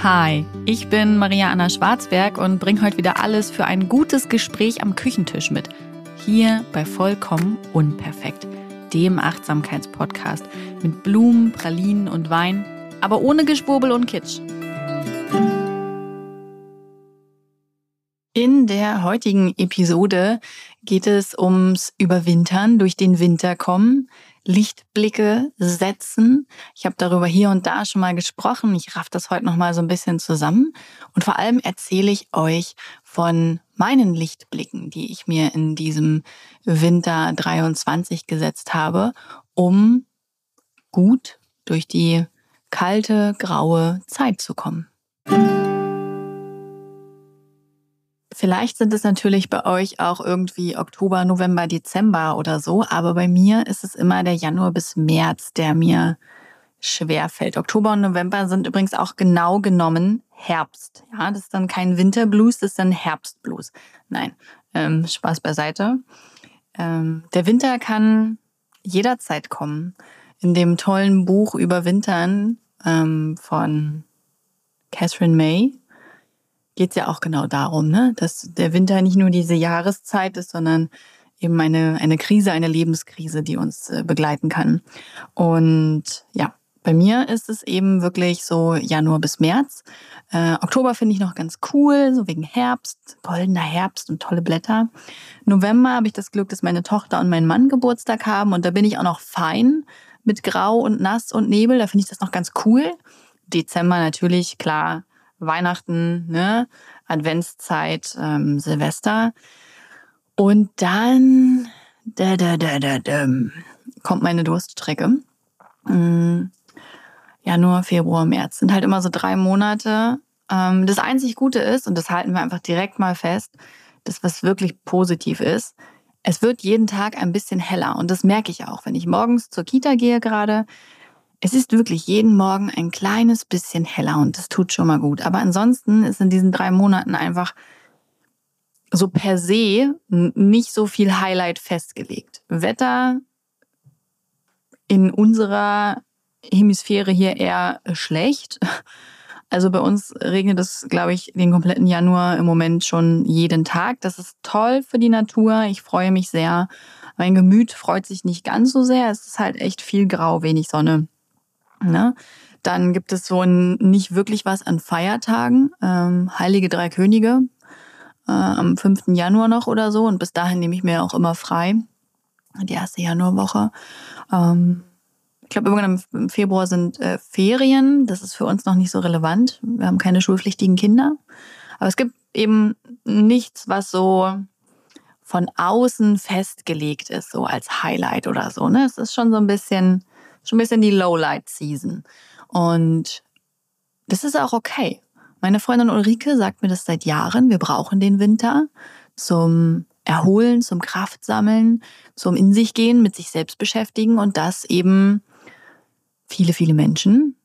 Hi, ich bin Maria Anna Schwarzberg und bringe heute wieder alles für ein gutes Gespräch am Küchentisch mit. Hier bei Vollkommen Unperfekt, dem Achtsamkeitspodcast mit Blumen, Pralinen und Wein, aber ohne Geschwurbel und Kitsch. In der heutigen Episode geht es ums Überwintern, durch den Winter kommen, Lichtblicke setzen. Ich habe darüber hier und da schon mal gesprochen. Ich raff das heute noch mal so ein bisschen zusammen und vor allem erzähle ich euch von meinen Lichtblicken, die ich mir in diesem Winter 23 gesetzt habe, um gut durch die kalte, graue Zeit zu kommen. Vielleicht sind es natürlich bei euch auch irgendwie Oktober, November, Dezember oder so, aber bei mir ist es immer der Januar bis März, der mir schwer fällt. Oktober und November sind übrigens auch genau genommen Herbst. Ja, das ist dann kein Winterblues, das ist dann Herbstblues. Nein, ähm, Spaß beiseite. Ähm, der Winter kann jederzeit kommen. In dem tollen Buch über Wintern ähm, von Catherine May, geht es ja auch genau darum, ne? dass der Winter nicht nur diese Jahreszeit ist, sondern eben eine, eine Krise, eine Lebenskrise, die uns äh, begleiten kann. Und ja, bei mir ist es eben wirklich so Januar bis März. Äh, Oktober finde ich noch ganz cool, so wegen Herbst, goldener Herbst und tolle Blätter. November habe ich das Glück, dass meine Tochter und mein Mann Geburtstag haben und da bin ich auch noch fein mit Grau und Nass und Nebel. Da finde ich das noch ganz cool. Dezember natürlich, klar, Weihnachten, ne? Adventszeit, ähm, Silvester. Und dann da, da, da, da, da, kommt meine Durststrecke. Mhm. Januar, Februar, März sind halt immer so drei Monate. Ähm, das einzig Gute ist, und das halten wir einfach direkt mal fest, das, was wirklich positiv ist, es wird jeden Tag ein bisschen heller. Und das merke ich auch, wenn ich morgens zur Kita gehe gerade. Es ist wirklich jeden Morgen ein kleines bisschen heller und das tut schon mal gut. Aber ansonsten ist in diesen drei Monaten einfach so per se nicht so viel Highlight festgelegt. Wetter in unserer Hemisphäre hier eher schlecht. Also bei uns regnet es, glaube ich, den kompletten Januar im Moment schon jeden Tag. Das ist toll für die Natur. Ich freue mich sehr. Mein Gemüt freut sich nicht ganz so sehr. Es ist halt echt viel grau, wenig Sonne. Ne? Dann gibt es so ein, nicht wirklich was an Feiertagen. Ähm, Heilige Drei Könige äh, am 5. Januar noch oder so. Und bis dahin nehme ich mir auch immer frei. Die erste Januarwoche. Ähm, ich glaube, irgendwann im Februar sind äh, Ferien. Das ist für uns noch nicht so relevant. Wir haben keine schulpflichtigen Kinder. Aber es gibt eben nichts, was so von außen festgelegt ist, so als Highlight oder so. Ne? Es ist schon so ein bisschen schon ein bisschen die Lowlight-Season. Und das ist auch okay. Meine Freundin Ulrike sagt mir das seit Jahren. Wir brauchen den Winter zum Erholen, zum Kraftsammeln, zum In sich gehen, mit sich selbst beschäftigen und das eben viele, viele Menschen,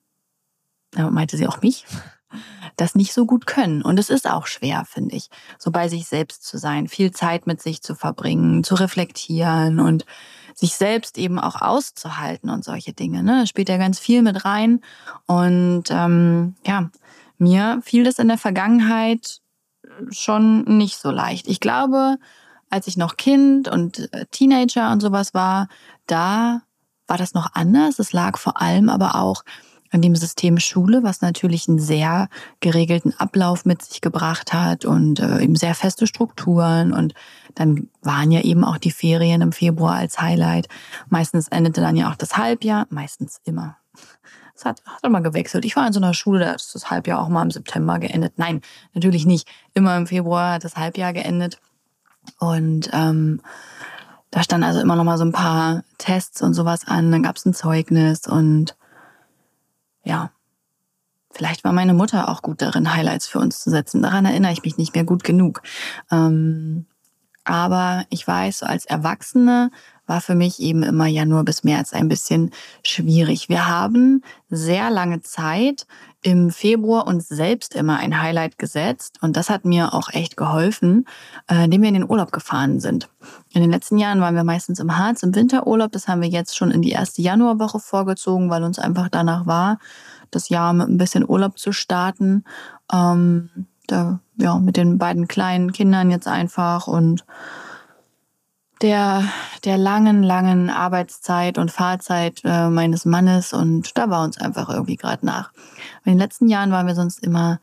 da meinte sie auch mich, das nicht so gut können. Und es ist auch schwer, finde ich, so bei sich selbst zu sein, viel Zeit mit sich zu verbringen, zu reflektieren und sich selbst eben auch auszuhalten und solche Dinge. Ne? Das spielt ja ganz viel mit rein. Und ähm, ja, mir fiel das in der Vergangenheit schon nicht so leicht. Ich glaube, als ich noch Kind und äh, Teenager und sowas war, da war das noch anders. Es lag vor allem aber auch an dem System Schule, was natürlich einen sehr geregelten Ablauf mit sich gebracht hat und äh, eben sehr feste Strukturen. Und dann waren ja eben auch die Ferien im Februar als Highlight. Meistens endete dann ja auch das Halbjahr, meistens immer. Es hat, hat immer gewechselt. Ich war in so einer Schule, da ist das Halbjahr auch mal im September geendet. Nein, natürlich nicht. Immer im Februar hat das Halbjahr geendet. Und ähm, da stand also immer noch mal so ein paar Tests und sowas an. Dann gab es ein Zeugnis und ja, vielleicht war meine Mutter auch gut darin, Highlights für uns zu setzen. Daran erinnere ich mich nicht mehr gut genug. Ähm, aber ich weiß, als Erwachsene war für mich eben immer Januar bis März ein bisschen schwierig. Wir haben sehr lange Zeit im Februar uns selbst immer ein Highlight gesetzt und das hat mir auch echt geholfen, äh, indem wir in den Urlaub gefahren sind. In den letzten Jahren waren wir meistens im Harz im Winterurlaub. Das haben wir jetzt schon in die erste Januarwoche vorgezogen, weil uns einfach danach war, das Jahr mit ein bisschen Urlaub zu starten. Ähm, da, ja, mit den beiden kleinen Kindern jetzt einfach und der, der langen, langen Arbeitszeit und Fahrzeit äh, meines Mannes und da war uns einfach irgendwie gerade nach. In den letzten Jahren waren wir sonst immer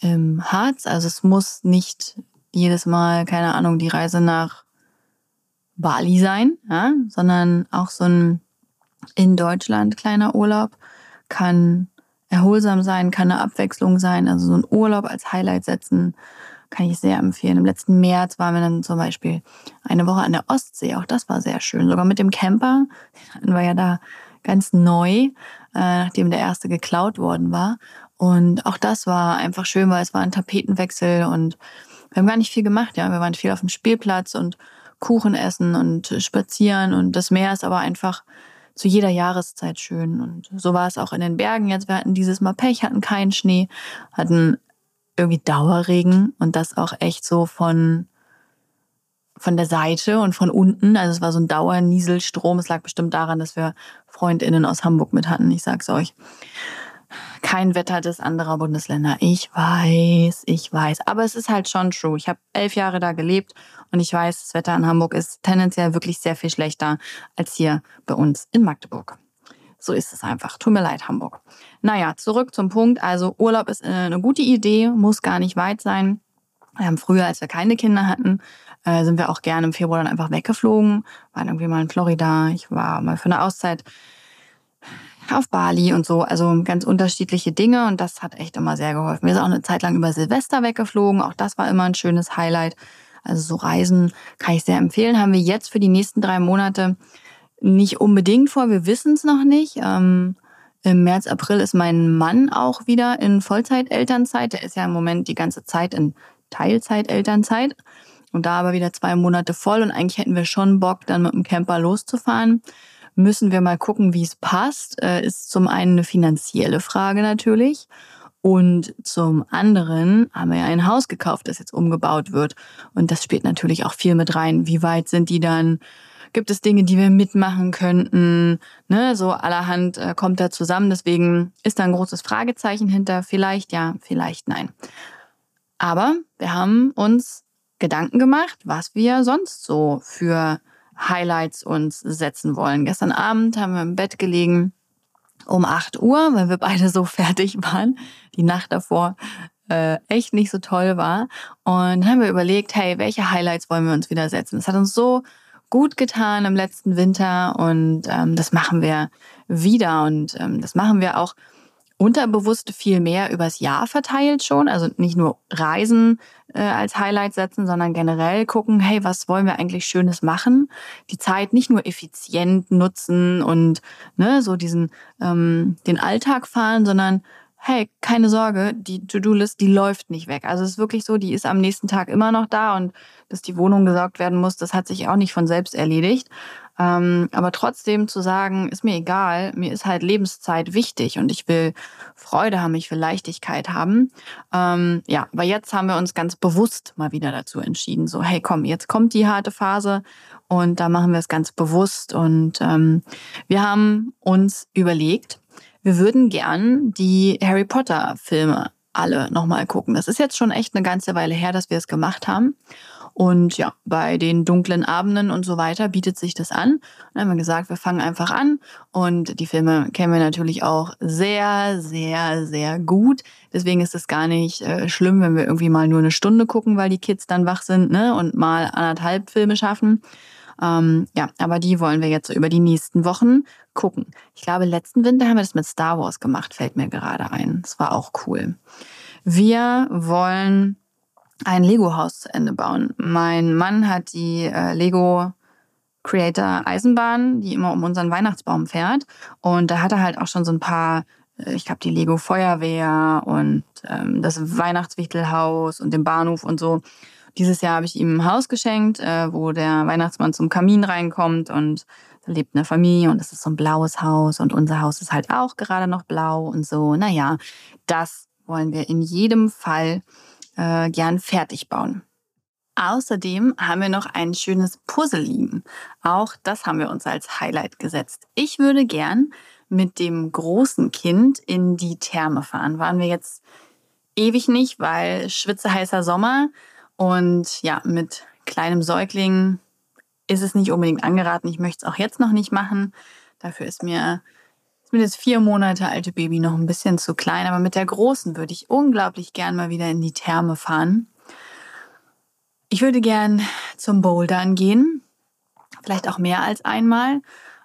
im Harz, also es muss nicht jedes Mal, keine Ahnung, die Reise nach Bali sein, ja, sondern auch so ein in Deutschland kleiner Urlaub kann erholsam sein, kann eine Abwechslung sein, also so ein Urlaub als Highlight setzen kann ich sehr empfehlen. Im letzten März waren wir dann zum Beispiel eine Woche an der Ostsee. Auch das war sehr schön. Sogar mit dem Camper. Den wir ja da ganz neu, äh, nachdem der erste geklaut worden war. Und auch das war einfach schön, weil es war ein Tapetenwechsel und wir haben gar nicht viel gemacht. Ja, wir waren viel auf dem Spielplatz und Kuchen essen und spazieren und das Meer ist aber einfach zu jeder Jahreszeit schön. Und so war es auch in den Bergen jetzt. Wir hatten dieses Mal Pech, hatten keinen Schnee, hatten irgendwie Dauerregen und das auch echt so von, von der Seite und von unten. Also es war so ein Dauernieselstrom. Es lag bestimmt daran, dass wir FreundInnen aus Hamburg mit hatten. Ich sag's euch. Kein Wetter des anderer Bundesländer. Ich weiß, ich weiß. Aber es ist halt schon true. Ich habe elf Jahre da gelebt und ich weiß, das Wetter in Hamburg ist tendenziell wirklich sehr viel schlechter als hier bei uns in Magdeburg. So ist es einfach. Tut mir leid, Hamburg. Naja, zurück zum Punkt. Also Urlaub ist äh, eine gute Idee, muss gar nicht weit sein. Wir haben früher, als wir keine Kinder hatten, äh, sind wir auch gerne im Februar dann einfach weggeflogen. Waren irgendwie mal in Florida. Ich war mal für eine Auszeit auf Bali und so. Also ganz unterschiedliche Dinge und das hat echt immer sehr geholfen. Wir sind auch eine Zeit lang über Silvester weggeflogen. Auch das war immer ein schönes Highlight. Also so Reisen kann ich sehr empfehlen. Haben wir jetzt für die nächsten drei Monate nicht unbedingt vor, wir wissen es noch nicht. Ähm, Im März, April ist mein Mann auch wieder in Vollzeit-Elternzeit. Der ist ja im Moment die ganze Zeit in Teilzeit-Elternzeit. Und da aber wieder zwei Monate voll und eigentlich hätten wir schon Bock, dann mit dem Camper loszufahren. Müssen wir mal gucken, wie es passt. Äh, ist zum einen eine finanzielle Frage natürlich. Und zum anderen haben wir ja ein Haus gekauft, das jetzt umgebaut wird. Und das spielt natürlich auch viel mit rein. Wie weit sind die dann? Gibt es Dinge, die wir mitmachen könnten? Ne, so allerhand äh, kommt da zusammen. Deswegen ist da ein großes Fragezeichen hinter. Vielleicht ja, vielleicht nein. Aber wir haben uns Gedanken gemacht, was wir sonst so für Highlights uns setzen wollen. Gestern Abend haben wir im Bett gelegen um 8 Uhr, weil wir beide so fertig waren. Die Nacht davor äh, echt nicht so toll war. Und haben wir überlegt, hey, welche Highlights wollen wir uns wieder setzen? Das hat uns so gut getan im letzten Winter und ähm, das machen wir wieder und ähm, das machen wir auch unterbewusst viel mehr übers Jahr verteilt schon. Also nicht nur Reisen äh, als Highlight setzen, sondern generell gucken, hey, was wollen wir eigentlich Schönes machen? Die Zeit nicht nur effizient nutzen und ne, so diesen ähm, den Alltag fahren, sondern hey, keine Sorge, die To-Do-List, die läuft nicht weg. Also es ist wirklich so, die ist am nächsten Tag immer noch da und dass die Wohnung gesaugt werden muss, das hat sich auch nicht von selbst erledigt. Ähm, aber trotzdem zu sagen, ist mir egal, mir ist halt Lebenszeit wichtig und ich will Freude haben, ich will Leichtigkeit haben. Ähm, ja, aber jetzt haben wir uns ganz bewusst mal wieder dazu entschieden, so, hey komm, jetzt kommt die harte Phase und da machen wir es ganz bewusst und ähm, wir haben uns überlegt, wir würden gern die Harry Potter Filme alle nochmal gucken. Das ist jetzt schon echt eine ganze Weile her, dass wir es gemacht haben. Und ja, bei den dunklen Abenden und so weiter bietet sich das an. Dann haben wir gesagt, wir fangen einfach an. Und die Filme kennen wir natürlich auch sehr, sehr, sehr gut. Deswegen ist es gar nicht äh, schlimm, wenn wir irgendwie mal nur eine Stunde gucken, weil die Kids dann wach sind, ne? Und mal anderthalb Filme schaffen. Ähm, ja, aber die wollen wir jetzt so über die nächsten Wochen gucken. Ich glaube, letzten Winter haben wir das mit Star Wars gemacht, fällt mir gerade ein. Das war auch cool. Wir wollen ein Lego-Haus zu Ende bauen. Mein Mann hat die äh, Lego Creator Eisenbahn, die immer um unseren Weihnachtsbaum fährt. Und da hat er halt auch schon so ein paar, äh, ich glaube, die Lego Feuerwehr und ähm, das Weihnachtswichtelhaus und den Bahnhof und so. Dieses Jahr habe ich ihm ein Haus geschenkt, äh, wo der Weihnachtsmann zum Kamin reinkommt und da lebt eine Familie und es ist so ein blaues Haus und unser Haus ist halt auch gerade noch blau und so. Naja, das wollen wir in jedem Fall äh, gern fertig bauen. Außerdem haben wir noch ein schönes Puzzle liegen. Auch das haben wir uns als Highlight gesetzt. Ich würde gern mit dem großen Kind in die Therme fahren. Waren wir jetzt ewig nicht, weil schwitzeheißer Sommer und ja, mit kleinem Säugling ist es nicht unbedingt angeraten. Ich möchte es auch jetzt noch nicht machen. Dafür ist mir, ist das vier Monate alte Baby noch ein bisschen zu klein. Aber mit der Großen würde ich unglaublich gern mal wieder in die Therme fahren. Ich würde gern zum Bouldern gehen. Vielleicht auch mehr als einmal.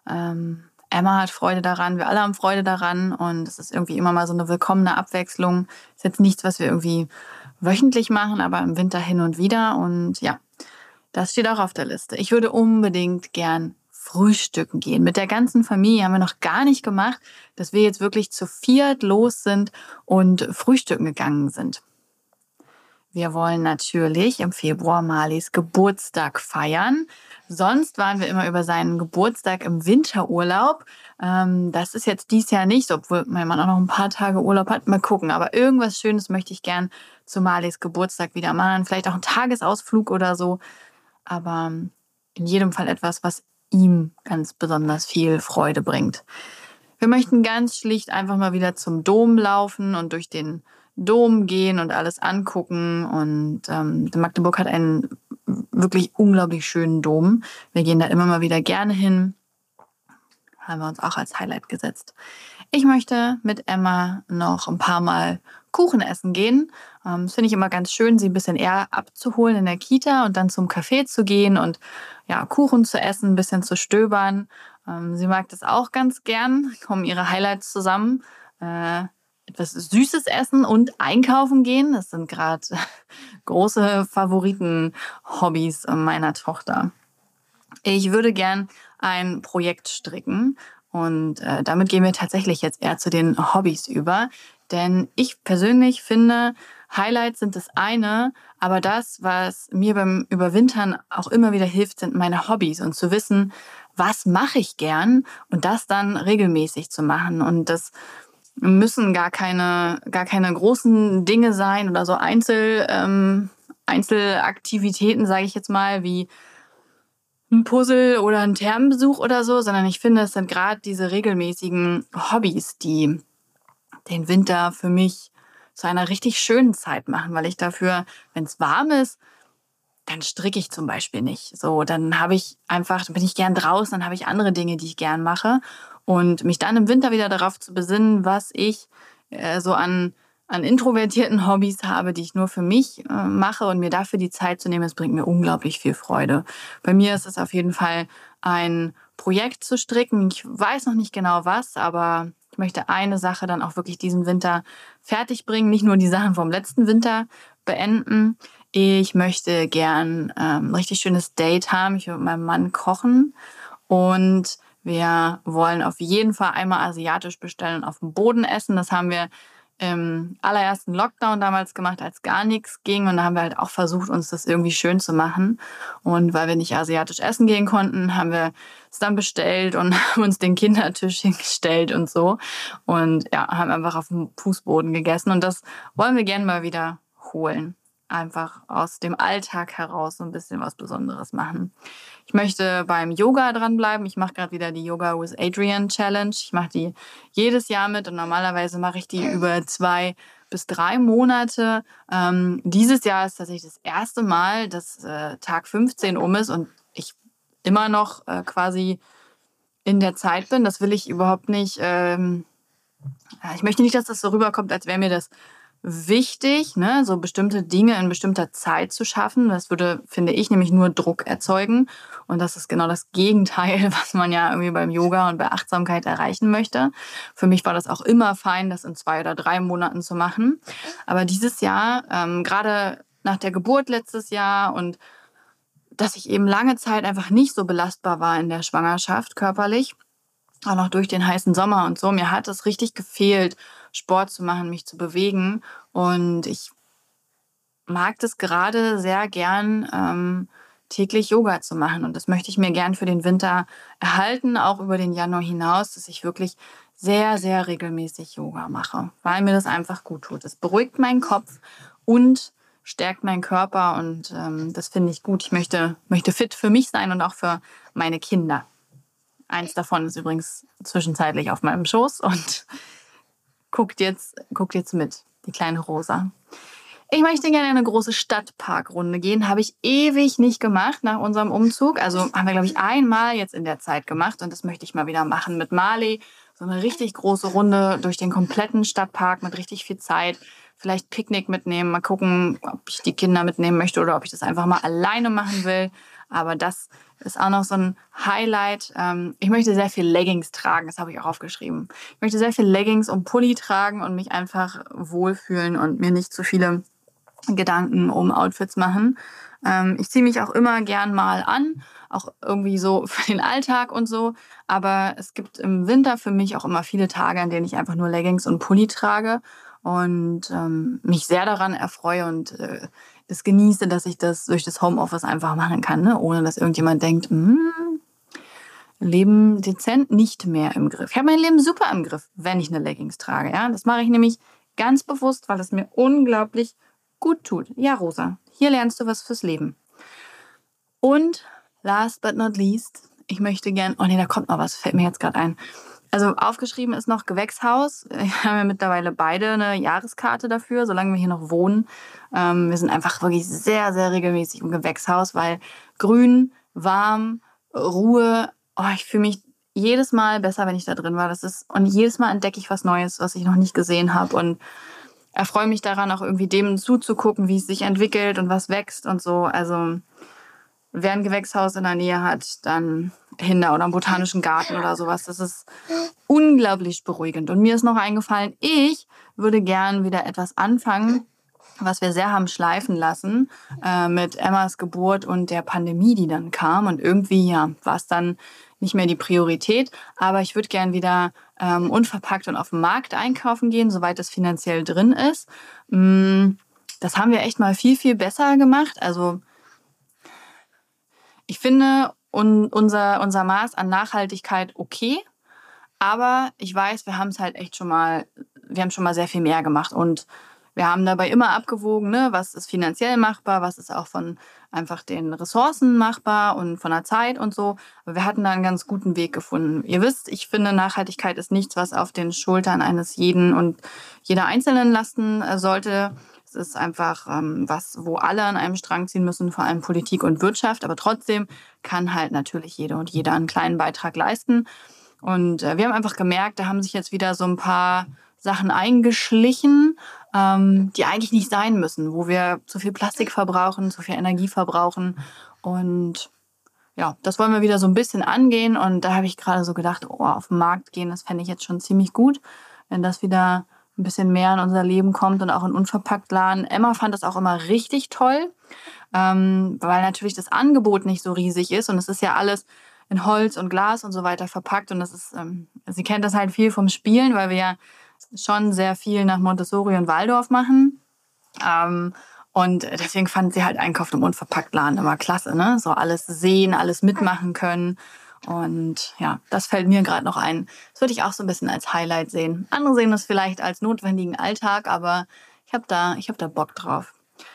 Ähm, Emma hat Freude daran, wir alle haben Freude daran und es ist irgendwie immer mal so eine willkommene Abwechslung. Ist jetzt nichts, was wir irgendwie wöchentlich machen, aber im Winter hin und wieder und ja, das steht auch auf der Liste. Ich würde unbedingt gern frühstücken gehen. Mit der ganzen Familie haben wir noch gar nicht gemacht, dass wir jetzt wirklich zu viert los sind und frühstücken gegangen sind. Wir wollen natürlich im Februar Malis Geburtstag feiern. Sonst waren wir immer über seinen Geburtstag im Winterurlaub. Ähm, das ist jetzt dies Jahr nicht, obwohl mein Mann auch noch ein paar Tage Urlaub hat. Mal gucken. Aber irgendwas Schönes möchte ich gern zu Malis Geburtstag wieder machen. Vielleicht auch einen Tagesausflug oder so. Aber in jedem Fall etwas, was ihm ganz besonders viel Freude bringt. Wir möchten ganz schlicht einfach mal wieder zum Dom laufen und durch den Dom gehen und alles angucken. Und ähm, Magdeburg hat einen wirklich unglaublich schönen Dom. Wir gehen da immer mal wieder gerne hin. Haben wir uns auch als Highlight gesetzt. Ich möchte mit Emma noch ein paar Mal Kuchen essen gehen. Ähm, das finde ich immer ganz schön, sie ein bisschen eher abzuholen in der Kita und dann zum Café zu gehen und ja, Kuchen zu essen, ein bisschen zu stöbern. Ähm, sie mag das auch ganz gern, kommen ihre Highlights zusammen. Etwas Süßes essen und einkaufen gehen. Das sind gerade große Favoriten-Hobbys meiner Tochter. Ich würde gern ein Projekt stricken und äh, damit gehen wir tatsächlich jetzt eher zu den Hobbys über. Denn ich persönlich finde, Highlights sind das eine, aber das, was mir beim Überwintern auch immer wieder hilft, sind meine Hobbys und zu wissen, was mache ich gern und das dann regelmäßig zu machen. Und das müssen gar keine, gar keine großen Dinge sein oder so Einzel, ähm, Einzelaktivitäten, sage ich jetzt mal, wie ein Puzzle oder ein Thermenbesuch oder so, sondern ich finde, es sind gerade diese regelmäßigen Hobbys, die den Winter für mich zu einer richtig schönen Zeit machen, weil ich dafür, wenn es warm ist, dann stricke ich zum Beispiel nicht. So, dann habe ich einfach, dann bin ich gern draußen, dann habe ich andere Dinge, die ich gern mache. Und mich dann im Winter wieder darauf zu besinnen, was ich äh, so an, an introvertierten Hobbys habe, die ich nur für mich äh, mache und mir dafür die Zeit zu nehmen, das bringt mir unglaublich viel Freude. Bei mir ist es auf jeden Fall ein Projekt zu stricken. Ich weiß noch nicht genau was, aber ich möchte eine Sache dann auch wirklich diesen Winter fertig bringen, nicht nur die Sachen vom letzten Winter beenden. Ich möchte gern ähm, ein richtig schönes Date haben. Ich will mit meinem Mann kochen und wir wollen auf jeden Fall einmal asiatisch bestellen und auf dem Boden essen. Das haben wir im allerersten Lockdown damals gemacht, als gar nichts ging. Und da haben wir halt auch versucht, uns das irgendwie schön zu machen. Und weil wir nicht asiatisch essen gehen konnten, haben wir es dann bestellt und haben uns den Kindertisch hingestellt und so. Und ja, haben einfach auf dem Fußboden gegessen. Und das wollen wir gerne mal wieder holen einfach aus dem Alltag heraus so ein bisschen was Besonderes machen. Ich möchte beim Yoga dranbleiben. Ich mache gerade wieder die Yoga with Adrian Challenge. Ich mache die jedes Jahr mit und normalerweise mache ich die über zwei bis drei Monate. Ähm, dieses Jahr ist tatsächlich das erste Mal, dass äh, Tag 15 um ist und ich immer noch äh, quasi in der Zeit bin. Das will ich überhaupt nicht. Ähm, ich möchte nicht, dass das so rüberkommt, als wäre mir das wichtig, ne, so bestimmte Dinge in bestimmter Zeit zu schaffen. Das würde, finde ich, nämlich nur Druck erzeugen. Und das ist genau das Gegenteil, was man ja irgendwie beim Yoga und bei Achtsamkeit erreichen möchte. Für mich war das auch immer fein, das in zwei oder drei Monaten zu machen. Aber dieses Jahr, ähm, gerade nach der Geburt letztes Jahr und dass ich eben lange Zeit einfach nicht so belastbar war in der Schwangerschaft körperlich, auch noch durch den heißen Sommer und so, mir hat es richtig gefehlt, Sport zu machen, mich zu bewegen. Und ich mag das gerade sehr gern, ähm, täglich Yoga zu machen. Und das möchte ich mir gern für den Winter erhalten, auch über den Januar hinaus, dass ich wirklich sehr, sehr regelmäßig Yoga mache, weil mir das einfach gut tut. Es beruhigt meinen Kopf und stärkt meinen Körper und ähm, das finde ich gut. Ich möchte, möchte fit für mich sein und auch für meine Kinder. Eins davon ist übrigens zwischenzeitlich auf meinem Schoß und guckt jetzt, guckt jetzt mit, die kleine Rosa. Ich möchte gerne eine große Stadtparkrunde gehen. Habe ich ewig nicht gemacht nach unserem Umzug. Also haben wir, glaube ich, einmal jetzt in der Zeit gemacht und das möchte ich mal wieder machen mit Marley. So eine richtig große Runde durch den kompletten Stadtpark mit richtig viel Zeit. Vielleicht Picknick mitnehmen, mal gucken, ob ich die Kinder mitnehmen möchte oder ob ich das einfach mal alleine machen will. Aber das ist auch noch so ein Highlight. Ähm, ich möchte sehr viel Leggings tragen, das habe ich auch aufgeschrieben. Ich möchte sehr viel Leggings und Pulli tragen und mich einfach wohlfühlen und mir nicht zu viele Gedanken um Outfits machen. Ähm, ich ziehe mich auch immer gern mal an, auch irgendwie so für den Alltag und so. Aber es gibt im Winter für mich auch immer viele Tage, an denen ich einfach nur Leggings und Pulli trage und ähm, mich sehr daran erfreue und äh, es genieße, dass ich das durch das Homeoffice einfach machen kann, ne? ohne dass irgendjemand denkt, hm, Leben dezent nicht mehr im Griff. Ich habe mein Leben super im Griff, wenn ich eine Leggings trage. Ja? Das mache ich nämlich ganz bewusst, weil es mir unglaublich gut tut. Ja, Rosa, hier lernst du was fürs Leben. Und last but not least, ich möchte gern, oh nee, da kommt noch was, fällt mir jetzt gerade ein. Also aufgeschrieben ist noch Gewächshaus. Wir haben ja mittlerweile beide eine Jahreskarte dafür, solange wir hier noch wohnen. Ähm, wir sind einfach wirklich sehr, sehr regelmäßig im Gewächshaus, weil grün, warm, Ruhe, oh, ich fühle mich jedes Mal besser, wenn ich da drin war. Das ist, und jedes Mal entdecke ich was Neues, was ich noch nicht gesehen habe. Und erfreue mich daran, auch irgendwie dem zuzugucken, wie es sich entwickelt und was wächst und so. Also wer ein Gewächshaus in der Nähe hat, dann Hinder oder einen botanischen Garten oder sowas. Das ist unglaublich beruhigend. Und mir ist noch eingefallen, ich würde gern wieder etwas anfangen, was wir sehr haben schleifen lassen äh, mit Emmas Geburt und der Pandemie, die dann kam. Und irgendwie, ja, war es dann nicht mehr die Priorität. Aber ich würde gern wieder ähm, unverpackt und auf dem Markt einkaufen gehen, soweit es finanziell drin ist. Mm, das haben wir echt mal viel, viel besser gemacht. Also ich finde un unser, unser Maß an Nachhaltigkeit okay. Aber ich weiß, wir haben es halt echt schon mal, wir haben schon mal sehr viel mehr gemacht. Und wir haben dabei immer abgewogen, ne, was ist finanziell machbar, was ist auch von einfach den Ressourcen machbar und von der Zeit und so. Aber wir hatten da einen ganz guten Weg gefunden. Ihr wisst, ich finde, Nachhaltigkeit ist nichts, was auf den Schultern eines jeden und jeder Einzelnen lasten äh, sollte. Es ist einfach ähm, was, wo alle an einem Strang ziehen müssen, vor allem Politik und Wirtschaft. Aber trotzdem kann halt natürlich jede und jeder einen kleinen Beitrag leisten. Und äh, wir haben einfach gemerkt, da haben sich jetzt wieder so ein paar Sachen eingeschlichen, ähm, die eigentlich nicht sein müssen, wo wir zu viel Plastik verbrauchen, zu viel Energie verbrauchen. Und ja, das wollen wir wieder so ein bisschen angehen. Und da habe ich gerade so gedacht, oh, auf den Markt gehen, das fände ich jetzt schon ziemlich gut, wenn das wieder ein bisschen mehr in unser Leben kommt und auch in Unverpacktladen. Emma fand das auch immer richtig toll, ähm, weil natürlich das Angebot nicht so riesig ist und es ist ja alles in Holz und Glas und so weiter verpackt und das ist, ähm, sie kennt das halt viel vom Spielen, weil wir ja schon sehr viel nach Montessori und Waldorf machen. Ähm, und deswegen fand sie halt Einkauf im Unverpacktladen immer klasse, ne? So alles sehen, alles mitmachen können. Und ja, das fällt mir gerade noch ein. Das würde ich auch so ein bisschen als Highlight sehen. Andere sehen das vielleicht als notwendigen Alltag, aber ich habe da, hab da Bock drauf.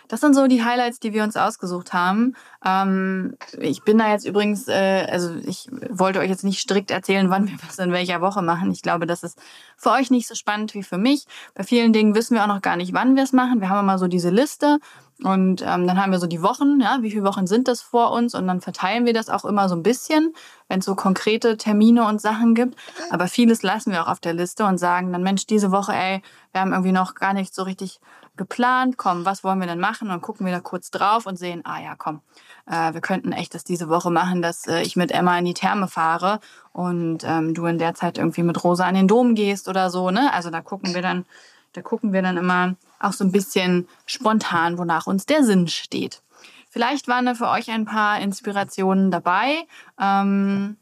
Das sind so die Highlights, die wir uns ausgesucht haben. Ähm, ich bin da jetzt übrigens, äh, also ich wollte euch jetzt nicht strikt erzählen, wann wir was in welcher Woche machen. Ich glaube, das ist für euch nicht so spannend wie für mich. Bei vielen Dingen wissen wir auch noch gar nicht, wann wir es machen. Wir haben immer so diese Liste und ähm, dann haben wir so die Wochen, ja, wie viele Wochen sind das vor uns? Und dann verteilen wir das auch immer so ein bisschen, wenn es so konkrete Termine und Sachen gibt. Aber vieles lassen wir auch auf der Liste und sagen dann, Mensch, diese Woche, ey, wir haben irgendwie noch gar nicht so richtig geplant, komm, was wollen wir denn machen? Und gucken wir da kurz drauf und sehen, ah ja, komm, äh, wir könnten echt das diese Woche machen, dass äh, ich mit Emma in die Therme fahre und ähm, du in der Zeit irgendwie mit Rosa an den Dom gehst oder so, ne? Also da gucken wir dann, da gucken wir dann immer auch so ein bisschen spontan, wonach uns der Sinn steht. Vielleicht waren da für euch ein paar Inspirationen dabei. Ähm,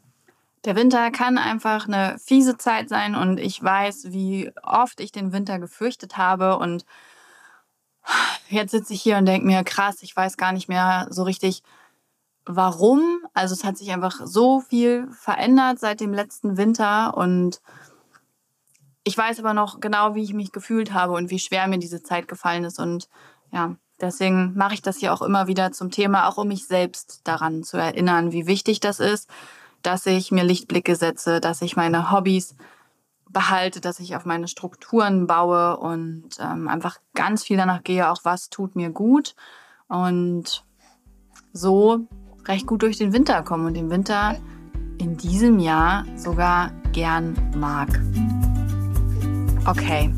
der Winter kann einfach eine fiese Zeit sein und ich weiß, wie oft ich den Winter gefürchtet habe und jetzt sitze ich hier und denke mir, krass, ich weiß gar nicht mehr so richtig, warum. Also es hat sich einfach so viel verändert seit dem letzten Winter und ich weiß aber noch genau, wie ich mich gefühlt habe und wie schwer mir diese Zeit gefallen ist. Und ja, deswegen mache ich das hier auch immer wieder zum Thema, auch um mich selbst daran zu erinnern, wie wichtig das ist, dass ich mir Lichtblicke setze, dass ich meine Hobbys behalte, dass ich auf meine Strukturen baue und ähm, einfach ganz viel danach gehe, auch was tut mir gut. Und so recht gut durch den Winter komme und den Winter in diesem Jahr sogar gern mag. Okay,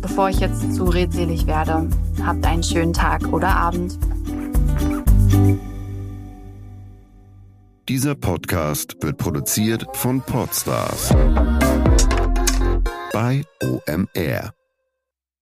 bevor ich jetzt zu redselig werde, habt einen schönen Tag oder Abend. Dieser Podcast wird produziert von Podstars bei OMR.